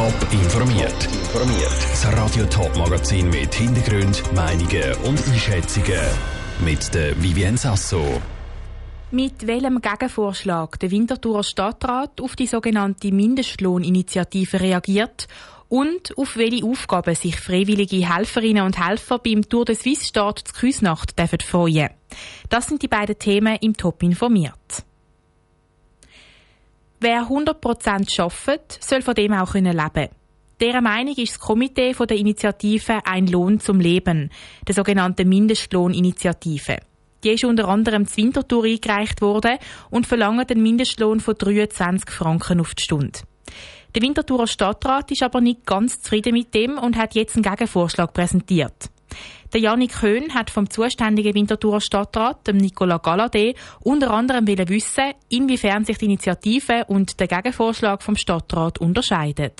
Top informiert. Informiert. Das Radio Top Magazin mit Hintergrund, Meinungen und Einschätzungen mit der Vivien Sasso. Mit welchem Gegenvorschlag der Winterthurer Stadtrat auf die sogenannte Mindestlohninitiative reagiert und auf welche Aufgaben sich freiwillige Helferinnen und Helfer beim Tour de Suisse Start zur Küsnacht freuen Das sind die beiden Themen im Top informiert. Wer 100% arbeitet, soll von dem auch leben können. Dieser Meinung ist das Komitee der Initiative Ein Lohn zum Leben, der sogenannten Mindestlohninitiative. Die ist unter anderem zu Winterthur eingereicht worden und verlangt einen Mindestlohn von 23 Franken auf die Stunde. Der Winterthurer Stadtrat ist aber nicht ganz zufrieden mit dem und hat jetzt einen Gegenvorschlag präsentiert. Der Janik Köhn hat vom zuständigen Winterthurer Stadtrat, dem Nicola Galadé, unter anderem wissen, inwiefern sich die Initiative und der Gegenvorschlag vom Stadtrat unterscheiden.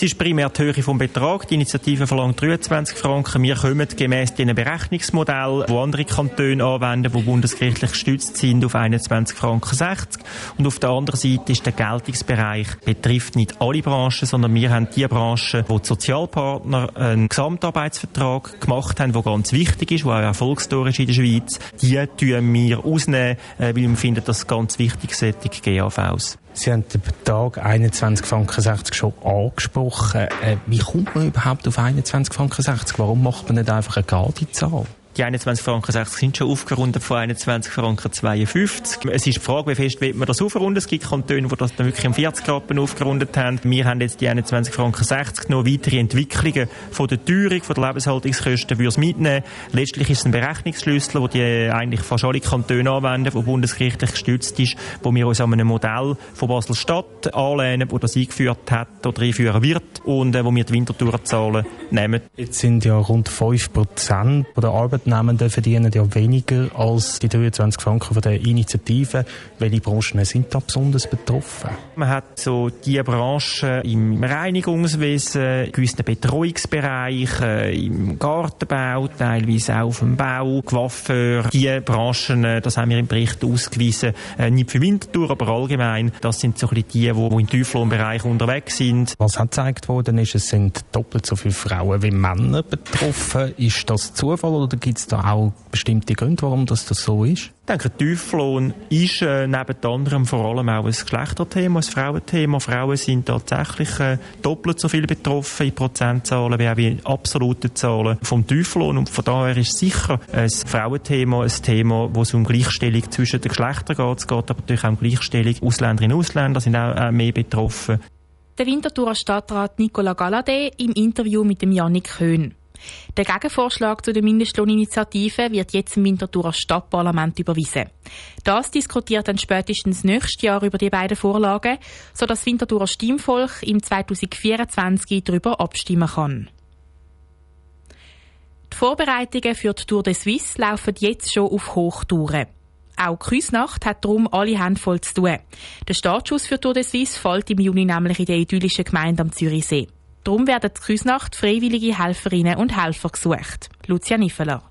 Es ist primär die Höhe vom Betrag. Die Initiative verlangt 23 Franken. Wir kommen gemäss diesen Berechnungsmodell, wo andere Kantone anwenden, die bundesgerichtlich gestützt sind, auf 21 Franken 60. Und auf der anderen Seite ist der Geltungsbereich betrifft nicht alle Branchen, sondern wir haben die Branchen, wo die Sozialpartner einen Gesamtarbeitsvertrag gemacht haben, der ganz wichtig ist, der auch erfolgstorisch in der Schweiz. Die tun wir ausnehmen, äh, weil wir finden, dass ganz wichtig solche GAVs. Sie haben den Betrag 21,60 Franken schon angesprochen. Äh, wie kommt man überhaupt auf 21,60 Franken? Warum macht man nicht einfach eine gerade Zahl? Die 21 Franken 60 sind schon aufgerundet von 21 Franken 52. Es ist die Frage, wie fest will man das aufrunden. Es gibt Kantone, die das dann wirklich um 40 Rappen aufgerundet haben. Wir haben jetzt die 21 Franken 60 noch weitere Entwicklungen von der Teuerung, von der Lebenshaltungskosten würde es mitnehmen. Letztlich ist es ein Berechnungsschlüssel, den die eigentlich fast alle Kantone anwenden, der bundesgerichtlich gestützt ist, wo wir uns an einem Modell von Basel-Stadt anlehnen, wo das eingeführt hat oder einführen wird und äh, wo wir die Wintertourzahlen nehmen. Jetzt sind ja rund 5 Prozent der Arbeit Arbeitnehmenden verdienen ja weniger als die 23 Franken von der Initiative. Welche Branchen sind da besonders betroffen? Man hat so die Branchen im Reinigungswesen, gewissen Betreuungsbereichen, im Gartenbau, teilweise auch auf dem Bau, Coiffeur. Die Branchen, äh, das haben wir im Bericht ausgewiesen, äh, nicht für Winterthur, aber allgemein. Das sind so ein bisschen die, die im Tieflohnbereich unterwegs sind. Was hat gezeigt worden ist, es sind doppelt so viele Frauen wie Männer betroffen. Ist das Zufall oder gibt es da auch bestimmte Gründe, warum das, das so ist? Ich denke, Tieflohn ist äh, neben anderem vor allem auch ein Geschlechterthema, ein Frauenthema. Frauen sind tatsächlich äh, doppelt so viel betroffen in Prozentzahlen wie auch in absoluten Zahlen vom Tieflohn. Und von daher ist sicher ein Frauenthema ein Thema, wo es um Gleichstellung zwischen den Geschlechtern geht. Es geht aber natürlich auch um Gleichstellung Ausländerinnen und Ausländer sind auch äh, mehr betroffen. Der Winterthurer Stadtrat Nicola Galadé im Interview mit dem Janik Köhn. Der Gegenvorschlag zu der Mindestlohninitiative wird jetzt im Winterthurer Stadtparlament überwiesen. Das diskutiert dann spätestens nächstes Jahr über die beiden Vorlagen, sodass das Winterthurer Stimmvolk im 2024 darüber abstimmen kann. Die Vorbereitungen für die Tour de Suisse laufen jetzt schon auf Hochtouren. Auch Küsnacht hat darum alle Hände voll zu tun. Der Startschuss für Tour de Suisse fällt im Juni nämlich in der idyllischen Gemeinde am Zürichsee. Darum werden zur Küsnacht freiwillige Helferinnen und Helfer gesucht. Lucia Niffeler.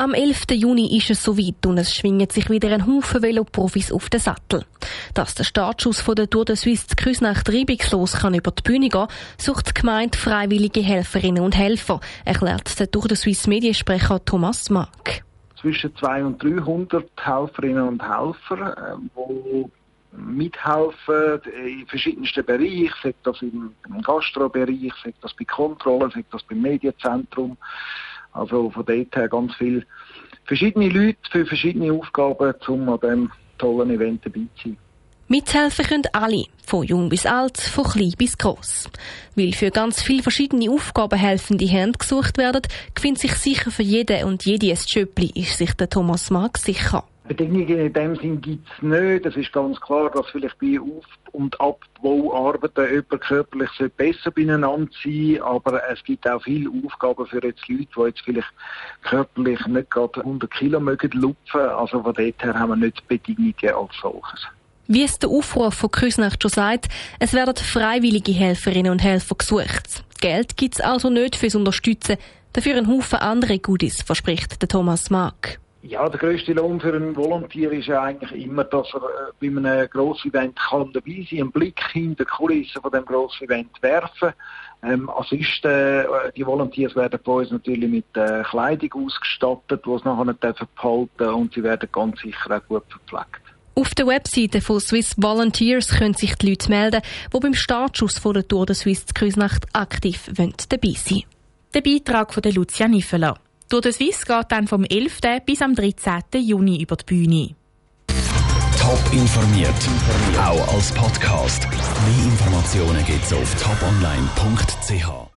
Am 11. Juni ist es soweit und es schwingen sich wieder ein Haufen Veloprofis auf den Sattel. Dass der Startschuss von der Tour de Suisse zu Küsnacht reibungslos kann über die Bühne gehen, sucht die Gemeinde freiwillige Helferinnen und Helfer, erklärt der Tour de Suisse Mediensprecher Thomas Mark. Zwischen 200 und 300 Helferinnen und Helfer, die äh, mithelfen in verschiedensten Bereichen, sei das im, im Gastrobereich, sei das bei Kontrollen, sei das beim Medienzentrum. Also von dort her ganz viele verschiedene Leute für verschiedene Aufgaben, um an diesem tollen Event dabei zu sein. Mithelfen können alle, von jung bis alt, von klein bis gross. Weil für ganz viele verschiedene Aufgaben helfende Hände gesucht werden, findet sich sicher für jeden und jede ein Schöppli, ist sich der Thomas Mark sicher. Bedingungen in dem Sinn gibt es nicht. Es ist ganz klar, dass vielleicht bei Auf- und Abbauarbeiten jemand körperlich besser beieinander sein aber es gibt auch viele Aufgaben für jetzt Leute, die jetzt vielleicht körperlich nicht gerade 100 Kilo mögen lupfen. Also von dort her haben wir nicht Bedingungen als solches. Wie es der Aufruf von Küsnacht schon sagt, es werden freiwillige Helferinnen und Helfer gesucht. Geld gibt es also nicht fürs Unterstützen, dafür ein Haufen andere Goodies, verspricht der Thomas Mark. Ja, der grösste Lohn für einen Volontier ist ja eigentlich immer, dass er äh, bei einem Grossevent kann dabei sein, einen Blick hinter die Kulissen von dem Grossevent werfen. Ähm, ansonsten, äh, die Volunteers werden bei uns natürlich mit äh, Kleidung ausgestattet, die sie nachher nicht behalten und sie werden ganz sicher auch gut verpflegt. Auf der Webseite von Swiss Volunteers können sich die Leute melden, die beim Startschuss von der Tour de Suisse Kreuznacht aktiv dabei sein Der Beitrag von Lucia Niffeler. Tour de Suisse geht dann vom 11. bis am 13. Juni über die Bühne. Top informiert, auch als Podcast. Mehr Informationen gibt's auf toponline.ch.